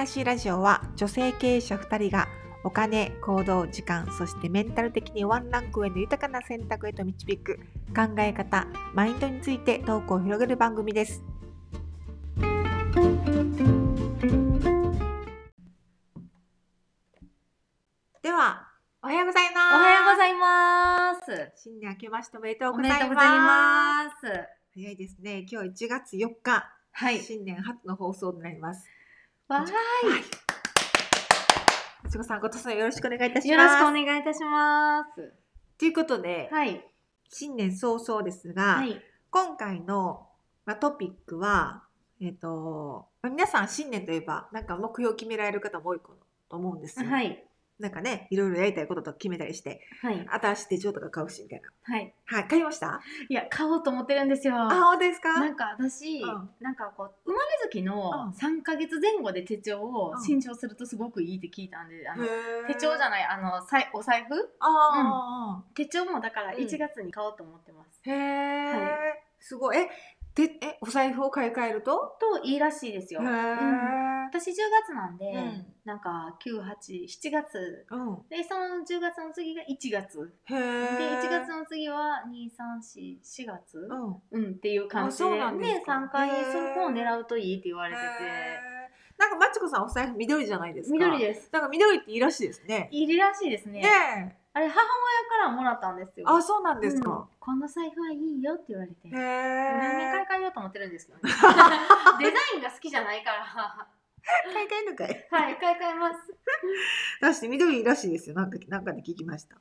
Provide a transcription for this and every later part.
らしいラジオは女性経営者2人がお金、行動、時間、そしてメンタル的にワンランク上の豊かな選択へと導く考え方、マインドについてトークを広げる番組です。では、おはようございます。おはようございます。新年明けましておめでとうございます。早いですね。今日1月4日、はい。新年初の放送になります。わはい。いちごさん、今年もよろしくお願いいたします。よろしくお願いいたします。ということで、はい。新年早々ですが、はい。今回の、まあ、トピックは、えっ、と、まあ皆さん新年といえば、なんか目標を決められる方も多いと思うんですよ。はい。なんかね、いろいろやりたいこととか決めたりして、はい。新しい手帳とか買うし、みたいな。はい。はい、買いました？いや、買おうと思ってるんですよ。あ、本当ですか？なんか私、うん。なんかこう生まれ月のうん。3ヶ月前後で手帳をうん。新調するとすごくいいって聞いたんで、あの手帳じゃないあのさいお財布？あ手帳もだからうん。1月に買おうと思ってます。ー、へえ、はすごい。え、で、え、お財布を買い替えると？といいらしいですよ。へうん。ー私10月なんで、うん。なんか98、7月うん。でその10月の次が1月へでえ。1月の次は234 4月うん。うんっていう感じで。ですでか3回そこを狙うといいって言われてて。なんかマチコさんお財布緑じゃないですか。緑です。なんか緑っていいらしいですね。いいらしいですね。ねえ。あれ母親からもらったんですよ。あ、そうなんですうん。か。この財布はいいよって言われて。へ何年買いようと思ってるんですけどね。デザインが好きじゃないからは 買い替えるのかい。い買い替えますだして緑らしいですよ。なんか、なんかで聞きました。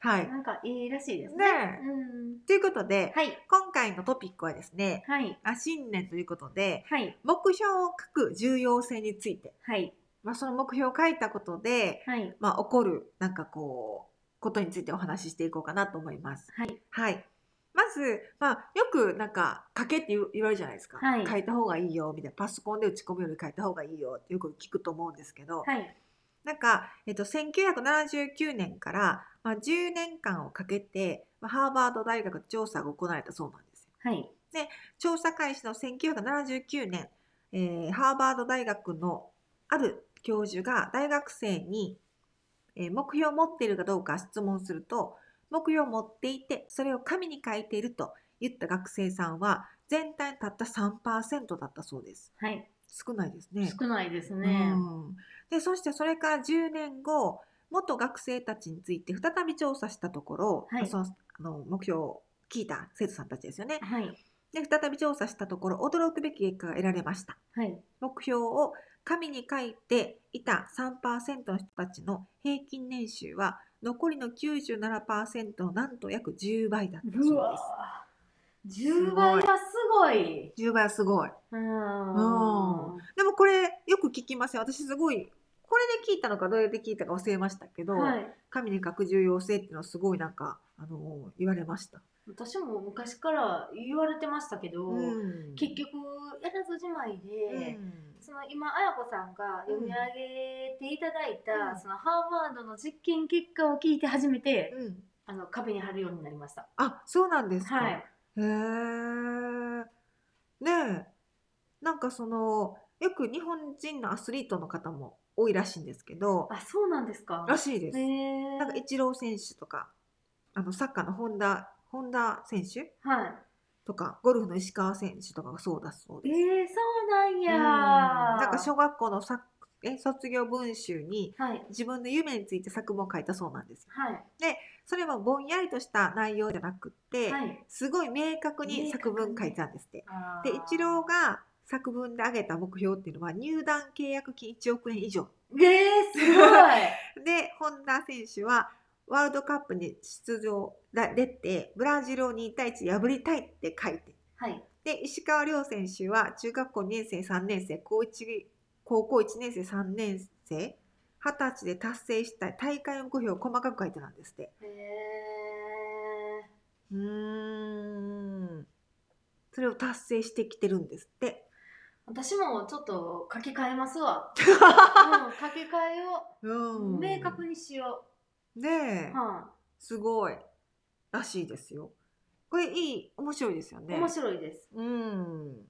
はい。なんかいいらしいですねねえ。うんということで、はい今回のトピックはですね、はいあ新年ということで、はい目標を書く重要性について、はいまあ、その目標を書いたことで、はいまあ、起こる、なんかこう、ことについてお話ししていこうかなと思います。はいはい。まず、まあ、よくなんか、書けって言われるじゃないですか。はい書いた方がいいよ、みたいな。パソコンで打ち込むより書いた方がいいよってよく聞くと思うんですけど、はいなんか、えっと、1979年から、まあ、10年間をかけて、まあ、ハーバード大学調査が行われたそうなんですよ。はい調査開始の1979年、えーハーバード大学のある教授が大学生に、えー目標を持っているかどうか質問すると目標を持っていてそれを紙に書いていると言った学生さんは全体たった3%だったそうです。はい。少ないですね。少ないですね。うん。でそしてそれから10年後元学生たちについて再び調査したところ、はい。そのあの目標を聞いた生徒さんたちですよね。はい。で再び調査したところ驚くべき結果が得られました。はい。目標を紙に書いていた3%の人たちの平均年収は残りの97%のなんと約10倍だったそうです。10倍はすごい。10倍はすごい。うん。でもこれよく聞きません私すごいこれで聞いたのかどれで聞いたか忘れましたけど、はい紙に書く重要性っていうのはすごいなんかあの言われました、私も昔から言われてましたけど、うん結局やらずじまいで、うんその今綾子さんが読み上げていただいた、うんそのハーバードの実験結果を聞いて初めて、うんあの壁に貼るようになりました。あそうなんですか、はい。へえ。ねえ。なんかその、よく日本人のアスリートの方も多いらしいんですけど、あ、そうなんですか。らしいです。へえ。なんかイチロー選手とか、あのサッカーの本田、本田選手はとか、ゴルフの石川選手とかがそうだそうい。です。えー、そうなんや。うんなんか小学校のさえ卒業文集にはい。自分の夢について作文を書いたそうなんですよ。はい。それもぼんやりとした内容じゃなくって、はい。すごい明確に作文書いてたんですって。あで、イチローが作文で挙げた目標っていうのは入団契約金1億円以上。ー。えー、すごい。で、本田選手はワールドカップに出場だ出て、ブラジルを2対1で破りたいって書いて。はい。で、石川遼選手は中学校2年生、3年生、高1高校1年生、3年生、20歳で達成したい大会目標を細かく書いてたんですって。へえうーん。それを達成してきてるんですって。私もちょっと書き換えますわ。うん、書き換えようんう。明確にしよねえう。、はすごいらしいですよ。これいい面白いですよい、ね。面白いです。うん。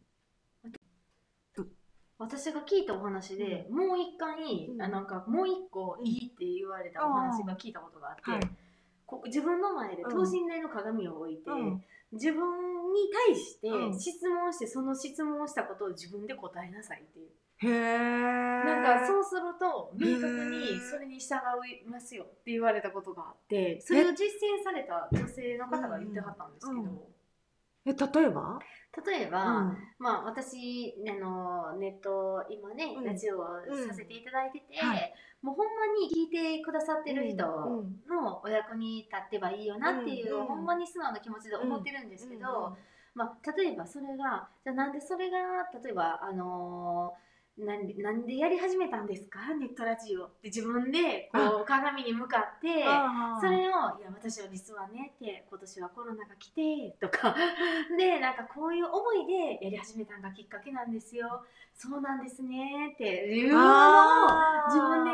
私が聞いたお話で、もう一回、うんあなんかもう一個うんいいって言われたお話が聞いたことがあって、はいこ自分の前で等身大の鏡を置いて、うん自分に対してうん。質問して、その質問をしたことを自分で答えなさいっていう。へえなんかそうすると明確にそれに従いますよって言われたことがあってそれを実践された女性の方が言ってはったんですけど、え例えば？例えば、うん。まあ私あのネット今ね、うん。ラジオをさせていただいてて、はい。もうほんまに聞いてくださってる人うんのお役に立ってばいいよなっていう、うんほんまに素直な気持ちで思ってるんですけど、まあ、例えばそれがじゃあなんでそれが例えばあのーなんでなんでやり始めたんですか？ネットラジオ。って自分でこう鏡に向かってそれを「いや私は実はね」って今年はコロナが来てとか。でなんかこういう思いでやり始めたのがきっかけなんですよ。そうなんですねっていうのを自分で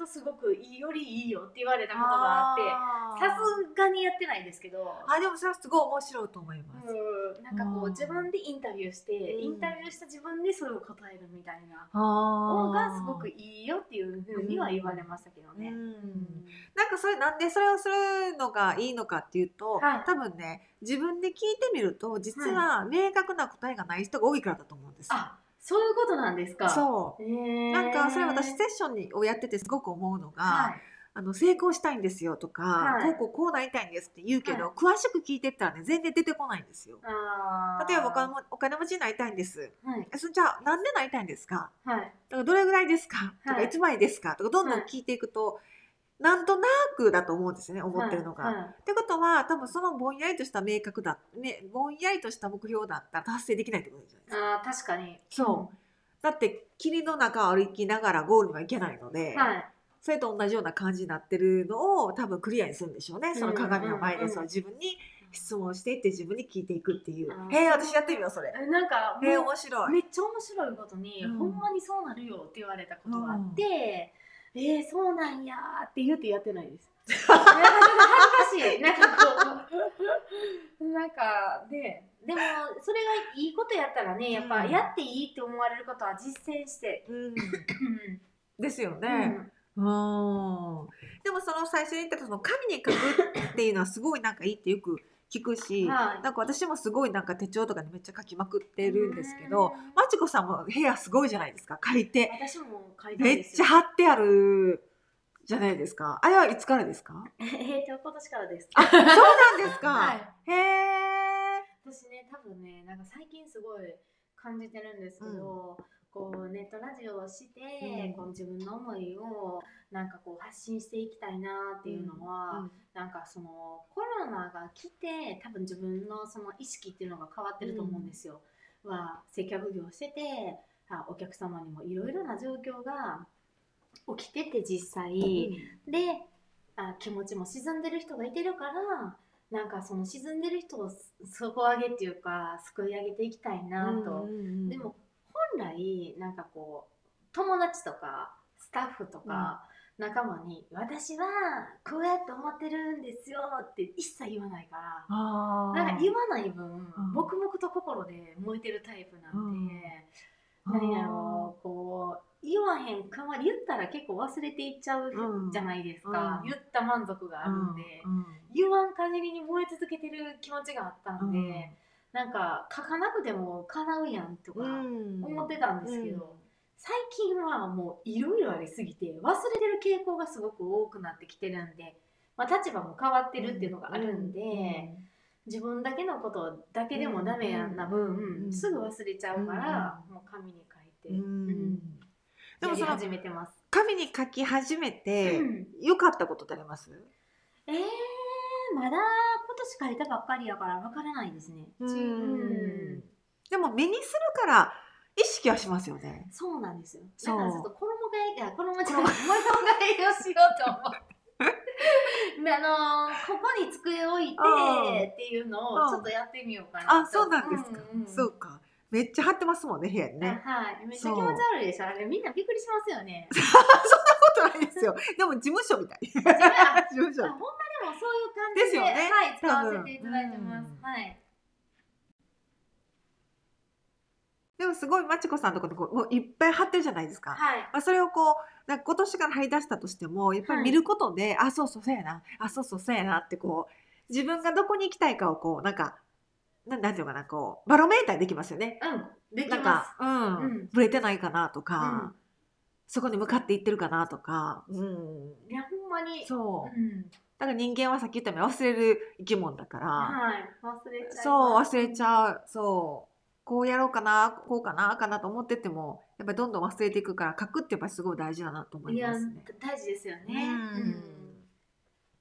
とすごくいいよりいいよって言われたことがあってさすがにやってないですけど。あでもそれはすごい面白いと思います、うん、なんかこううん。自分でインタビューして、うん。インタビューした自分でそれを答えるみたいな。あのーがすごくいいよっていうふうには言われましたけどね。うん。うん。なんかそれなんでそれをするのがいいのかっていうと、はい。多分ね自分で聞いてみると実は明確な答えがない人が多いからだと思うんですよ。あそういうことなんですか。そう。へー。なんかそれ私セッションにをやっててすごく思うのが、はい。あの成功したいんですよとか、はい。こうこうこうなりたいんですって言うけど、はい詳しく聞いてったらね全然出てこないんですよ。例えばお金もお金持ちになりたいんです。はい。えそじゃあなんでなりたいんですか？はい。だからどれぐらいですか？とか、はい。い、つまでですか？とかどんどん聞いていくと、なんとなくだと思うんですよね思ってるのが。はいはい。ってことは多分そのぼんやりとした明確だ、ね、ぼんやりとした目標だったら達成できないってことじゃないですか。あー確かに。そう。だって霧の中を歩きながらゴールには行けないので、はい。それと同じような感じになってるのを多分クリアにするんでしょうねその鏡の前うんうん。うんでその自分に質問していって自分に聞いていくっていう。へえ私やってみようそれ。えなんかへえ面白い。めっちゃ面白いことに、うん。ほんまにそうなるよって言われたことがあって、えー、そうなんやー。って言ってやってないです。恥ずかしい。なんかこう、なんか、で、でも、それがいいことやったらね、やっぱ、うんやっていいって思われることは実践して。うん。うん。ですようね、ん。うんでもその最初に言ったその紙に書くっていうのはすごいなんかいいってよく聞くし、はい。なんか私もすごいなんか手帳とかでめっちゃ書きまくってるんですけどうん。まちこさんも部屋すごいじゃないですか書いて。私も書いたんめっちゃ。貼ってあるじゃないですか。あれはいつからですか？えーと、今年からです。あそうなんですか、はい。へえ私ね多分ねなんか最近すごい感じてるんですけど、こうネットラジオをして、うん。こう自分の思いをなんかこう発信していきたいなっていうのは、かそのコロナが来て多分自分のその意識っていうのが変わってると思うんですよ。は接客業しててあお客様にもいろいろな状況が起きてて実際。であ気持ちも沈んでる人がいてるからなんかその沈んでる人をす底上げっていうか救い上げていきたいなと、でも本来なんかこう友達とかスタッフとか仲間に「私はこうやって思ってるんですよ」って一切言わないから。なんか言わない分、ん。黙々と心で燃えてるタイプなんで、うん。何やろうこう言わへんかまり言ったら結構忘れていっちゃううん。じゃないですか、うん。言った満足があるんで、うん。言わん限りに燃え続けてる気持ちがあったんで、うん。なんか書かなくても叶うやんとかうん。思ってたんですけど、最近はもういろいろありすぎて忘れてる傾向がすごく多くなってきてるんで、まあ、立場も変わってるっていうのがあるんで、自分だけのことだけでもダメやな分、うん。すぐ忘れちゃうから、もう紙に書いて、うん。でもその始めてます。紙に書き始めてうん。良かったことってあります？えー、まだ今年書いたばっかりやからわからないですね。うん。うん。でも目にするから意識はしますよね。そうなんですよ。だからちょっと衣替え、いや衣替え、衣替えをしようと思って。であのーここに机置いてうんっていうのをちょっとやってみようかなあ、そうなんですか。うんうんそうか。めっちゃ貼ってますもんね、部屋にね。はい、めっちゃ気持ち悪いでしょ。あれみんなびっくりしますよね。ことないですよ。でも事務所みたい。事務あ所。ほんまでもそういう感じでですよねはい、使わせていただいてます。うんはい。でもすごいまちこさんとかでこうもういっぱい貼ってるじゃないですか。はい。まあ、それをこうなんか今年から貼り出したとしてもやっぱり見ることで、あそうそうそうやなあそうそうそうやなってこう自分がどこに行きたいかをこうなんかなんなんていうのかなこうバロメーターできますよね。うん。できまなんか、うん、うんぶれてないかなとす。か、そこに向かっていってるかなとか、うん、うん。いや、ほんまに。そう。うん。だから人間はさっき言ったように忘れる生き物だから、はい。忘れちゃいます。そう忘れちゃうそうこうやろうかなこうかなかなと思っててもやっぱりどんどん忘れていくから書くってやっぱりすごい大事だなと思いやいますね。、大事ですよね。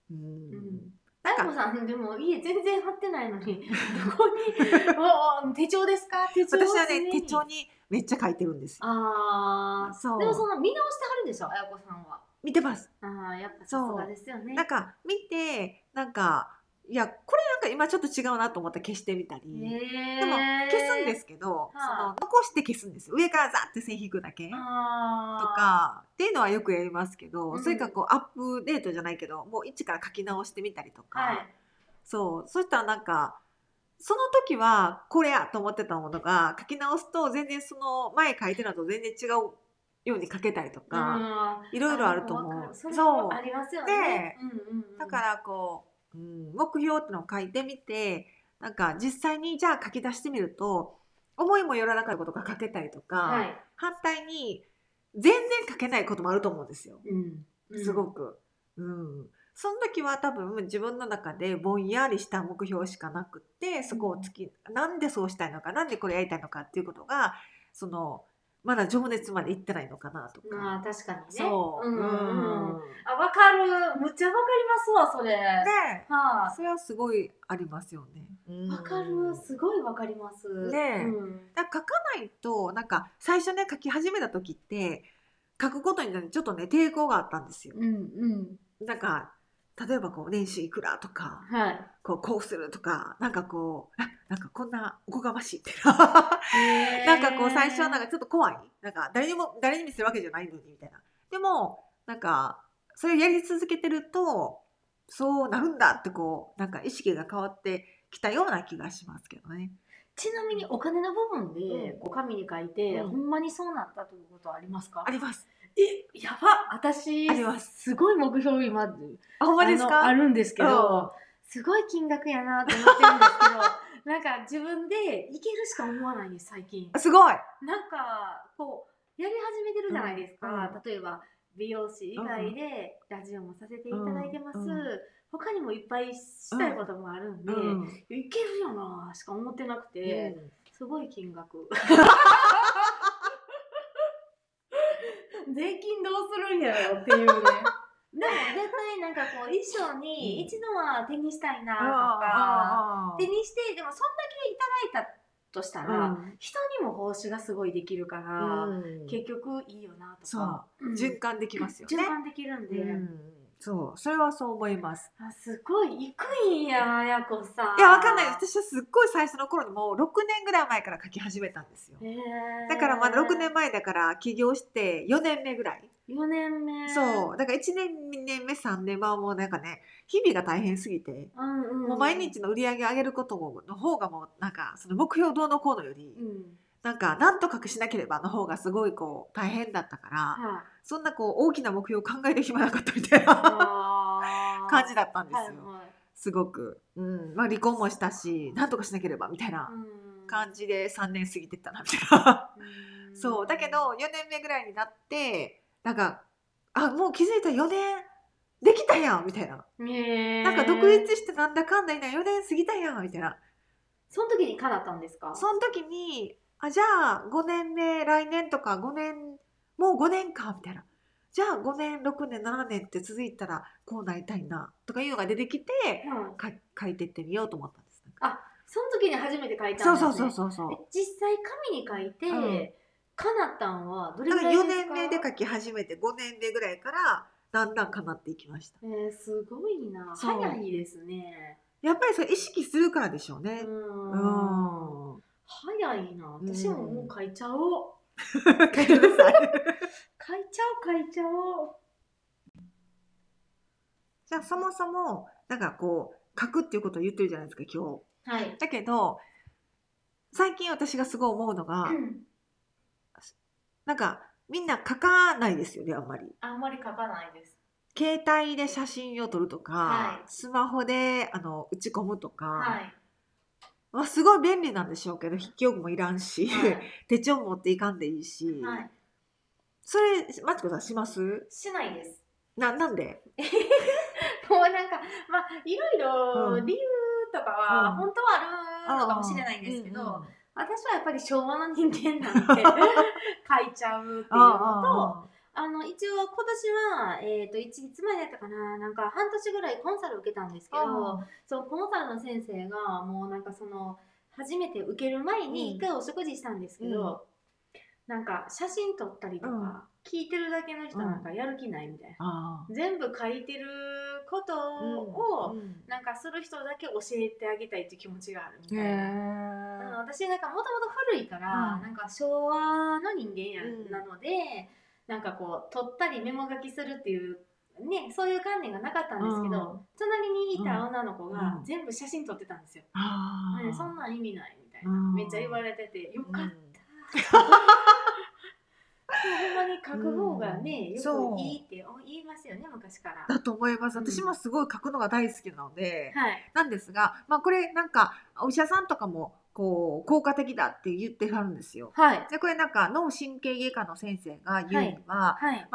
うんうんうん。大悟さんでも家全然貼ってないのに どこにお手帳ですか？手帳私はね手帳にめっちゃ書いてるんですよ。ああそうでもその見直してはるんでしょ？あやこさんは見てます。ああやっぱさすがですよねなんか見てなんかいやこれなんか今ちょっと違うなと思ったら消してみたり。へでも消すんですすけど、その残して消すんですよ。上からザって線引くだけ。とあかっていうのはよくやりますけど、うん。それかこうアップデートじゃないけどもう一から書き直してみたりとか、はい。そう。そしたらなんかその時はこれやと思ってたものが書き直すと全然その前書いてるのと全然違うように書けたりとか、うん。いろいろあると思う。そうもありますよね。うんうんうん。だからこう、うん、目標ってのを書いてみてなんか実際にじゃあ書き出してみると思いもよらなかったことが書けたりとか、はい。反対に全然書けないこともあると思うんですよ。うん。すごく。うん。その時は多分自分の中でぼんやりした目標しかなくってそこを突き、なんでそうしたいのかなんでこれやりたいのかっていうことがそのまだ情熱までいってないのかなとか。まあ確かにね。そう、んうんうん。うん。あわかる。むっちゃわかりますわそれ。ではそれはすごいありますよね。いわかる。すごいわかります。ねえ。うん。だから書かないとなんか最初ね書き始めた時って書くことにねちょっとね抵抗があったんですよ。うんうん。なんか例えばこう年収いくらとかはい。こうこうするとかなんかこうあなんかこんなおこがましいってな。なんかこう最初はなんかちょっと怖い。なんか誰にも誰に見せるわけじゃないのにみたいな。でもなんかそれをやり続けてるとそうなるんだってこうなんか意識が変わってきたような気がしますけどね。ちなみにお金の部分でうん。こう紙に書いて、うん。ほんまにそうなったということはありますか？あります。えやば私ありますすごい目標今あほんまですか？あるんですけど、すごい金額やなと思ってるんですけど なんか自分でいけるしか思わないんです最近。すごい。なんかこうやり始めてるじゃないですか、うんうん。例えば美容師以外でラジオもさせていただいてます、うんうん。他にもいっぱいしたいこともあるんで、うんいけるよなしか思ってなくて、すごい金額 税金どうするんやろっていうね。でも絶対なんかこう衣装に一度は手にしたいなとか、手にしてでもそんだけいただいたとしたら、人にも奉仕がすごいできるから、結局いいよなとか、うん。循環できますよね。循環できるんで、うんそうそれはそう思います。あすごい行くんややこさんいやわかんない私はすっごい最初の頃にもう6年ぐらい前から書き始めたんですよ。だからまだ6年前だから起業して4年目ぐらい。4年目そうだから1年2年目3年目はもうなんかね日々が大変すぎて。うんうん、もう毎日の売り上げ上げることの方がもうなんかその目標どうのこうのよりうんなんかなんとかしなければの方がすごいこう大変だったからはい。そんなこう大きな目標を考える暇なかったみたいな感じだったんですよ、はいはいすごく、うん。まあ、離婚もしたしなんとかしなければみたいなうん。感じで3年過ぎてったなみたいな。うん。そう。だけど4年目ぐらいになってなんかあもう気づいたら4年できたやんみたいな。なんか独立してなんだかんだいな4年過ぎたやんみたいな。その時に叶ったんですか？その時にあじゃあ5年目来年とか5年もう5年かみたいなじゃあ5年6年7年って続いたらこうなりたいなとかいうのが出てきてうん。か書いてってみようと思ったんです。その時に初めて書いたんです、ね、そうそうそうそう実際紙に書いて、うん。叶ったんはどれ4ぐらいですか？年目で書き始めて5年目ぐらいからだんだん叶っていきました。えー、すごいな。早いですね。やっぱりそれ意識するからでしょうね。ううんん早いな。私ももう書いちゃおう、書いてください。書いちゃおう書いちゃおう。じゃあそもそもなんかこう書くっていうことを言ってるじゃないですか今日。はい、だけど最近私がすごい思うのが、なんかみんな書かないですよねあんまり。あんまり書かないです。携帯で写真を撮るとか、はい。スマホであの打ち込むとか、はい。まあ、すごい便利なんでしょうけど筆記用具もいらんし、はい。手帳持っていかんでいいし、はい。それマチコさんします？しないです。ななんで？もうなんか、まあ、いろいろうん。理由とかはうん。本当はあるのかもしれないんですけど、うんうん私はやっぱり昭和の人間なんで 書いちゃうっていうのと、ああの一応今年は、えっ、と、いついつまでやったかな、なんか半年ぐらいコンサル受けたんですけあど、そのコンサルの先生がもうなんかその、初めて受ける前にうん。一回お食事したんですけど、なんか写真撮ったりとか、うん。聞いてるだけの人なんかやる気ないみたいな。あ全部書いてることを、うん。なんかする人だけ教えてあげたいっていう気持ちがあるみたいへな。うんー私なんかもともと古いから、うん。なんか昭和の人間なのでなんかこう撮ったりメモ書きするっていうねそういう観念がなかったんですけど、うん。隣にいた女の子がうん。全部写真撮ってたんですよ、あー。ねそんなん意味ないみたいな、うん。めっちゃ言われててよかっうん。た、ほんまに書く方がね、うん。よくいいって言いますよね昔から。だと思います。うん。私もすごい書くのが大好きなので、はい。なんですが、まあ、これなんかお医者さんとかもこう効果的だって言ってはるんですよ。はい。でこれなんか脳神経外科の先生が言うには、はい。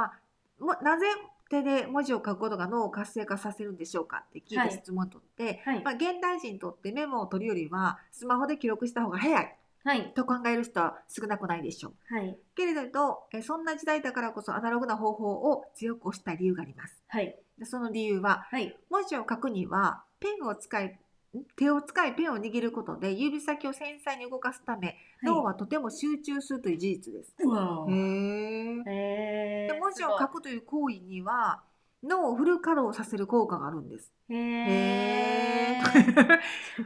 もなぜ手で文字を書くことが脳を活性化させるんでしょうかって聞いはいて質問を取って、はい。まあ、現代人にとってメモを取るよりはスマホで記録した方が早い。はい。と考える人は少なくないでしょう。はい。けれどえそんな時代だからこそアナログな方法を強く推した理由があります。はい。でその理由ははい。文字を書くにはペンを使手を使いペンを握ることで指先を繊細に動かすため、脳はとても集中するという事実です。うわへー。へで文字を書くという行為には脳をフル稼働させる効果があるんです。へへー。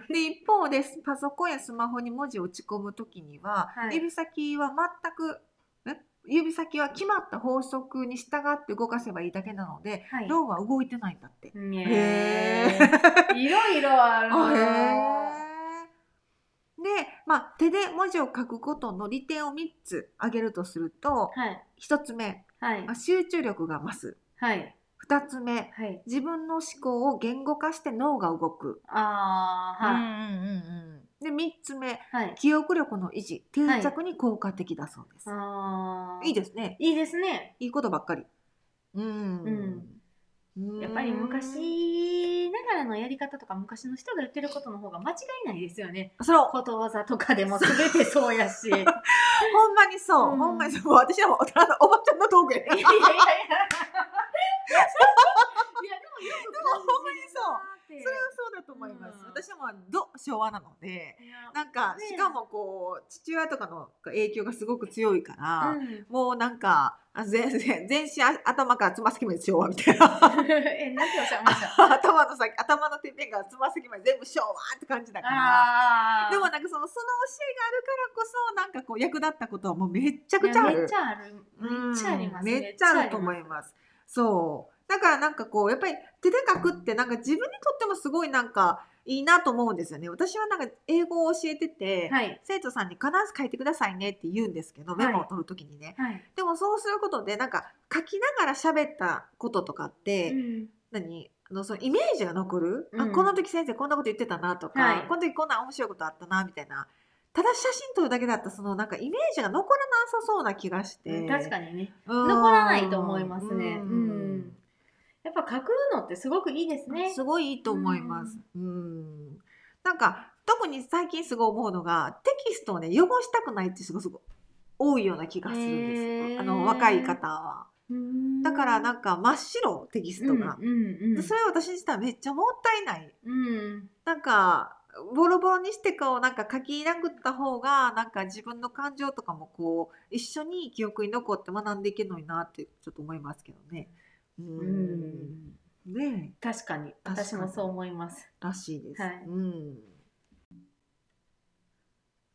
で一方でパソコンやスマホに文字を打ち込むときには、はい。指先は全くえ指先は決まった法則に従って動かせばいいだけなので、はい。脳は動いてないんだって。へーいろいろあるで、まあ、手で文字を書くことの利点を3つ挙げるとすると、はい。1つ目、はい。まあ、集中力が増す。はい。2つ目、はい。自分の思考を言語化して脳が動く。あーはい。うんうんうんで3つ目、はい。記憶力の維持、定着に効果的だそうです。あー。い、いですね。いいですね。いいことばっかり。うん。うん。やっぱり昔ながらのやり方とか昔の人が言ってることの方が間違いないですよね。そう、ことわざとかでも全てそうやし。いやいやいやほんまにそう、うん。ほんまにそう。私はおばちゃんの道具やね。いやいやいや。でもよくでもほんまにそうそれはそうだと思います。うん私はまあ、ど昭和なので、なんか、ねしかもこう、父親とかの影響がすごく強いから、うんもうなんか、あ全全全身あ頭からつま先まで昭和みたいな。え、なんておっしゃいました？頭の先、頭のてっぺんからつま先まで全部昭和って感じだから。でもなんかその、その教えがあるからこそ、なんかこう、役立ったことはもうめっちゃくちゃあるめっち。ゃある。めっちゃあります。めっちゃあると思います。そう。だからなんかこう、やっぱり手で書くってなんか自分にとってもすごいなんかいいなと思うんですよね。私はなんか英語を教えてて、はい。生徒さんに必ず書いてくださいねって言うんですけど、はいメモを取るときにね。はい。でもそうすることでなんか書きながら喋ったこととかって、うん何？あのそのイメージが残る、あうんこの時先生こんなこと言ってたなとか、はいこの時こんな面白いことあったなみたいなただ写真撮るだけだったらそのなんかイメージが残らなさそうな気がして確かにね。うん残らないと思いますね。ううんん。やっぱ書くのってすごくいいですね。すごいいいと思います。うんなんか特に最近すごい思うのがテキストをね汚したくないってすごいすごい多いような気がするんですあの若い方は。うんだからなんか真っ白テキストが。うんうんでそれ私にしたらめっちゃもったいない。うん。なんかボロボロにしてこうなんか書き殴った方がなんか自分の感情とかもこう一緒に記憶に残って学んでいけるのになってちょっと思いますけどね。ううんんねえ確かに。確かに私もそう思います。らしいです。はいうん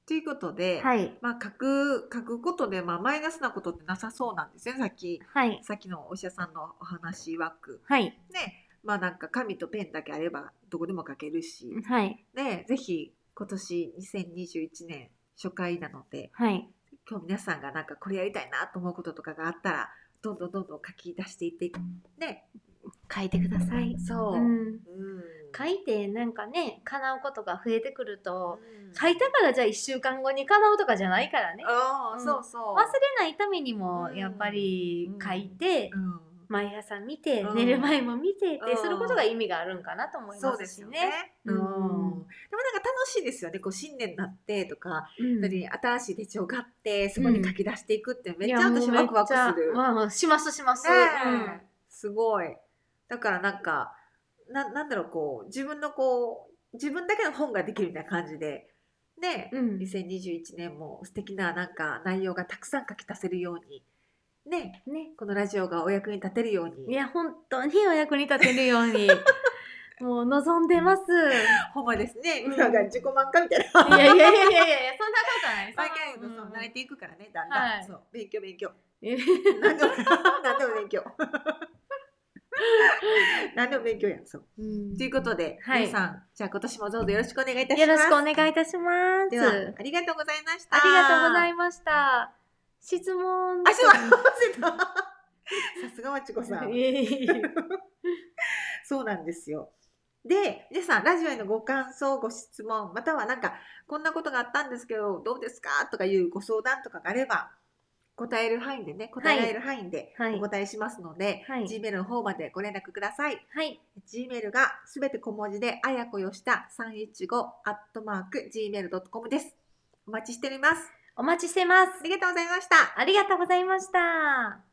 ということで、はい。まあ、書く書くことで、まあ、マイナスなことってなさそうなんですねさっきはい。さっきのお医者さんのお話枠。はい。ねまあなんか紙とペンだけあればどこでも書けるし、はい。ねぜひ今年2021年初回なのではい。今日皆さんがなんかこれやりたいなと思うこととかがあったらどんどんどんどん書き出していってね書いてください。そう。う、ん、うん。書いてなんかね叶うことが増えてくると、うん。書いたからじゃあ1週間後に叶うとかじゃないからね。そうそう。忘れないためにもうん。やっぱり書いて、うん。毎朝見て、うん。寝る前も見てってうん。することが意味があるんかなと思いそうますしね。ですよね。うん。うんでもなんか楽しいですよね。こう新年になってとか、うん。新しい手帳があって、そこに書き出していくってめっちゃ私ワクワクする。まあ、しますします。ねえ。すごい。だからなんか、ななんだろう、こう、自分のこう、自分だけの本ができるみたいな感じで、ね、うん。うん2021年も素敵ななんか内容がたくさん書き足せるように、ね、ね、このラジオがお役に立てるように、いや本当にお役に立てるように もう望んでます。ほんまですね、うんなんか自己満かみたいな。いやいやいやいやいやそんなことない。毎回言うとそううん慣れていくからね、だんだん。はいそう勉強勉強。え何でも何でも勉強。何でも勉強やん。そう。うんということで、はい皆さん、じゃあ今年もどうぞよろしくお願いいたします。よろしくお願いいたします。では、ありがとうございました。ありがとうございいました。質問。あ、そうだ、忘れた。さすがまちこさん そうなんですよ。で、皆さん、ラジオへのご感想、ご質問、またはなんか、こんなことがあったんですけど、どうですか？とかいうご相談とかがあれば、答える範囲でね、答えられる範囲ではいお答えしますので、はい Gmail の方までご連絡ください。はい。Gmail がすべて小文字で、あやこよした315アットマーク Gmail.com です。お待ちしております。お待ちしてますあ。りがとうございました。ありがとうございました。